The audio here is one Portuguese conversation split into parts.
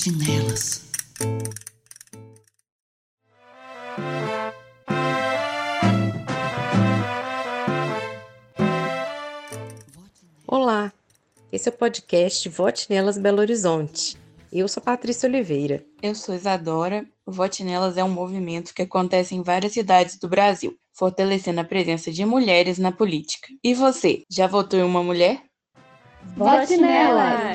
Vote nelas. Olá, esse é o podcast Vote Nelas Belo Horizonte. Eu sou Patrícia Oliveira. Eu sou Isadora. O Vote Nelas é um movimento que acontece em várias cidades do Brasil, fortalecendo a presença de mulheres na política. E você, já votou em uma mulher? Vote nelas!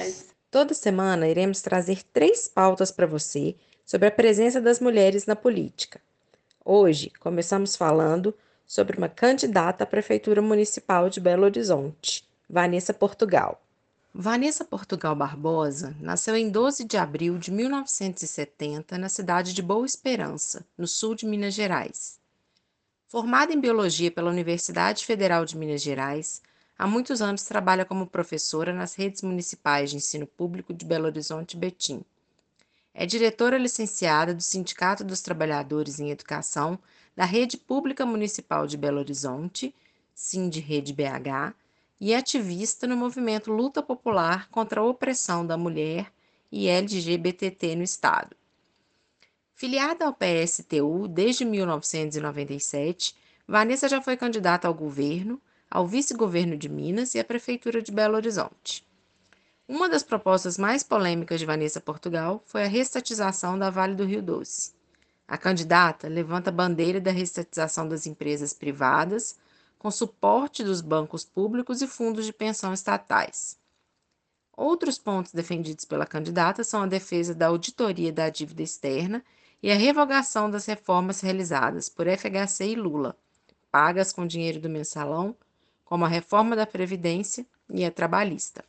Toda semana iremos trazer três pautas para você sobre a presença das mulheres na política. Hoje começamos falando sobre uma candidata à Prefeitura Municipal de Belo Horizonte, Vanessa Portugal. Vanessa Portugal Barbosa nasceu em 12 de abril de 1970 na cidade de Boa Esperança, no sul de Minas Gerais. Formada em biologia pela Universidade Federal de Minas Gerais, há muitos anos trabalha como professora nas redes municipais de ensino público de Belo Horizonte e Betim. É diretora licenciada do Sindicato dos Trabalhadores em Educação da Rede Pública Municipal de Belo Horizonte, Sind Rede BH, e ativista no movimento Luta Popular contra a Opressão da Mulher e LGBTT no Estado. Filiada ao PSTU desde 1997, Vanessa já foi candidata ao governo, ao vice-governo de Minas e à prefeitura de Belo Horizonte. Uma das propostas mais polêmicas de Vanessa Portugal foi a restatização da Vale do Rio Doce. A candidata levanta a bandeira da restatização das empresas privadas, com suporte dos bancos públicos e fundos de pensão estatais. Outros pontos defendidos pela candidata são a defesa da auditoria da dívida externa e a revogação das reformas realizadas por FHC e Lula, pagas com dinheiro do mensalão, como a reforma da Previdência e a trabalhista.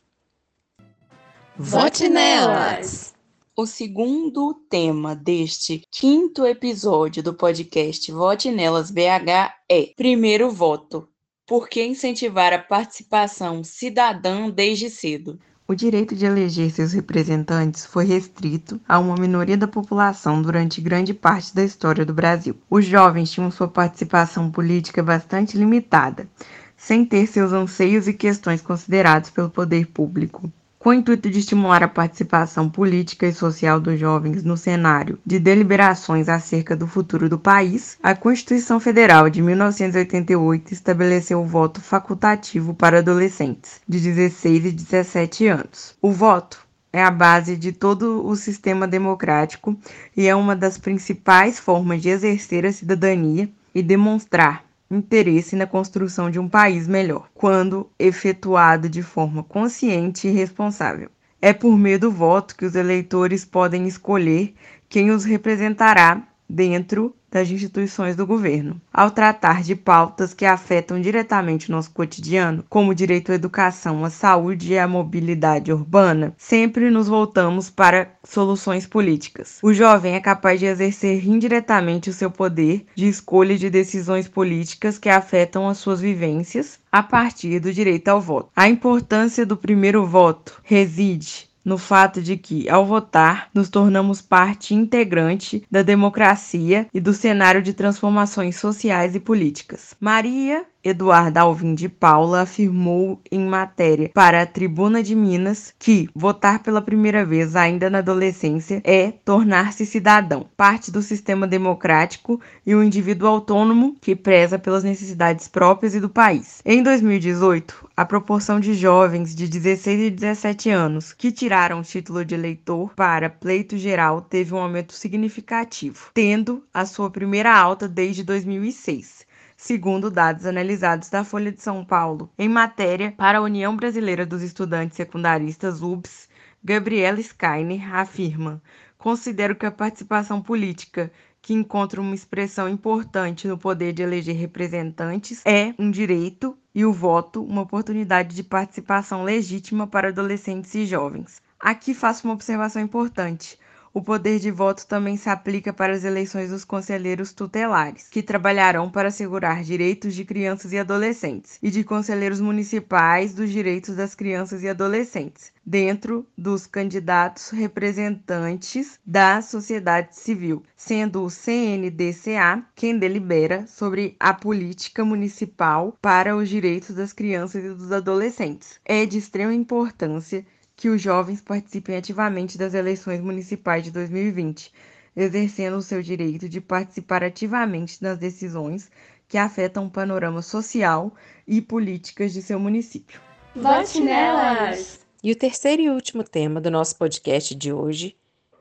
Vote nelas! O segundo tema deste quinto episódio do podcast Vote Nelas BH é Primeiro Voto. Por que incentivar a participação cidadã desde cedo? O direito de eleger seus representantes foi restrito a uma minoria da população durante grande parte da história do Brasil. Os jovens tinham sua participação política bastante limitada, sem ter seus anseios e questões considerados pelo poder público. Com o intuito de estimular a participação política e social dos jovens no cenário de deliberações acerca do futuro do país, a Constituição Federal de 1988 estabeleceu o voto facultativo para adolescentes de 16 e 17 anos. O voto é a base de todo o sistema democrático e é uma das principais formas de exercer a cidadania e demonstrar interesse na construção de um país melhor, quando efetuado de forma consciente e responsável. É por meio do voto que os eleitores podem escolher quem os representará dentro das instituições do governo. Ao tratar de pautas que afetam diretamente o nosso cotidiano, como o direito à educação, à saúde e à mobilidade urbana, sempre nos voltamos para soluções políticas. O jovem é capaz de exercer indiretamente o seu poder de escolha de decisões políticas que afetam as suas vivências a partir do direito ao voto. A importância do primeiro voto reside no fato de que, ao votar, nos tornamos parte integrante da democracia e do cenário de transformações sociais e políticas. Maria Eduardo Alvim de Paula afirmou em matéria para a Tribuna de Minas que votar pela primeira vez ainda na adolescência é tornar-se cidadão, parte do sistema democrático e um indivíduo autônomo que preza pelas necessidades próprias e do país. Em 2018, a proporção de jovens de 16 e 17 anos que tiraram o título de eleitor para pleito geral teve um aumento significativo, tendo a sua primeira alta desde 2006 segundo dados analisados da Folha de São Paulo. Em matéria para a União Brasileira dos Estudantes Secundaristas, UBS, Gabriela Skyner afirma: Considero que a participação política que encontra uma expressão importante no poder de eleger representantes, é um direito e o voto uma oportunidade de participação legítima para adolescentes e jovens. Aqui faço uma observação importante. O poder de voto também se aplica para as eleições dos conselheiros tutelares, que trabalharão para assegurar direitos de crianças e adolescentes, e de conselheiros municipais dos direitos das crianças e adolescentes, dentro dos candidatos representantes da sociedade civil, sendo o CNDCA quem delibera sobre a política municipal para os direitos das crianças e dos adolescentes. É de extrema importância que os jovens participem ativamente das eleições municipais de 2020, exercendo o seu direito de participar ativamente das decisões que afetam o panorama social e políticas de seu município. Vote nelas! E o terceiro e último tema do nosso podcast de hoje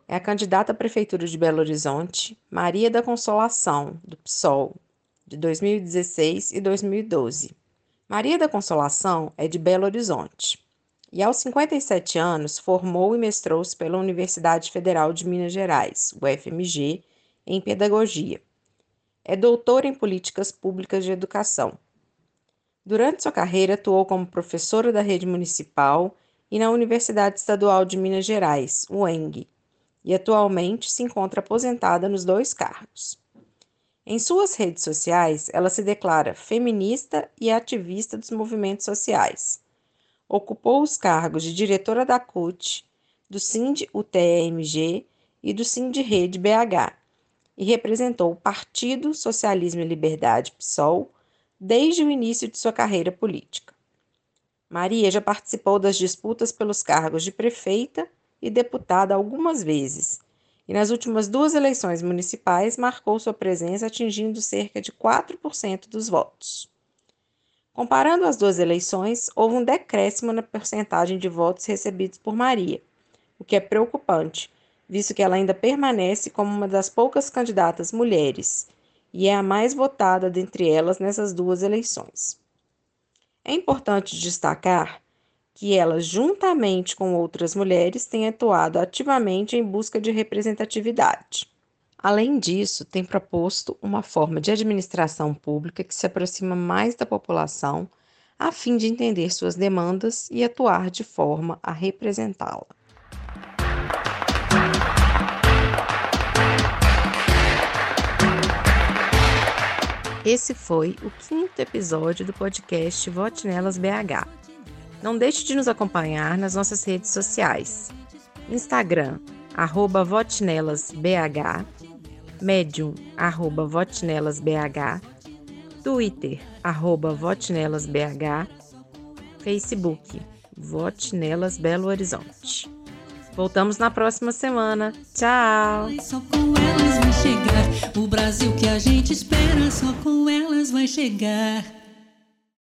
é a candidata à Prefeitura de Belo Horizonte, Maria da Consolação, do PSOL, de 2016 e 2012. Maria da Consolação é de Belo Horizonte e, aos 57 anos, formou e mestrou-se pela Universidade Federal de Minas Gerais, UFMG, em Pedagogia. É doutora em Políticas Públicas de Educação. Durante sua carreira, atuou como professora da rede municipal e na Universidade Estadual de Minas Gerais, UENG, e atualmente se encontra aposentada nos dois cargos. Em suas redes sociais, ela se declara feminista e ativista dos movimentos sociais. Ocupou os cargos de diretora da CUT, do SIND UTEMG e do SIND Rede BH, e representou o Partido Socialismo e Liberdade PSOL desde o início de sua carreira política. Maria já participou das disputas pelos cargos de prefeita e deputada algumas vezes, e nas últimas duas eleições municipais marcou sua presença atingindo cerca de 4% dos votos. Comparando as duas eleições, houve um decréscimo na porcentagem de votos recebidos por Maria, o que é preocupante, visto que ela ainda permanece como uma das poucas candidatas mulheres e é a mais votada dentre elas nessas duas eleições. É importante destacar que ela, juntamente com outras mulheres, tem atuado ativamente em busca de representatividade. Além disso, tem proposto uma forma de administração pública que se aproxima mais da população, a fim de entender suas demandas e atuar de forma a representá-la. Esse foi o quinto episódio do podcast Vote Nelas BH. Não deixe de nos acompanhar nas nossas redes sociais. Instagram, arroba votenelasbh, Medium, arroba votenelasbh, Twitter, arroba votenelasbh, Facebook, Vote Nelas Belo Horizonte. Voltamos na próxima semana. Tchau! Só com elas vai chegar. O Brasil que a gente espera, só com elas vai chegar.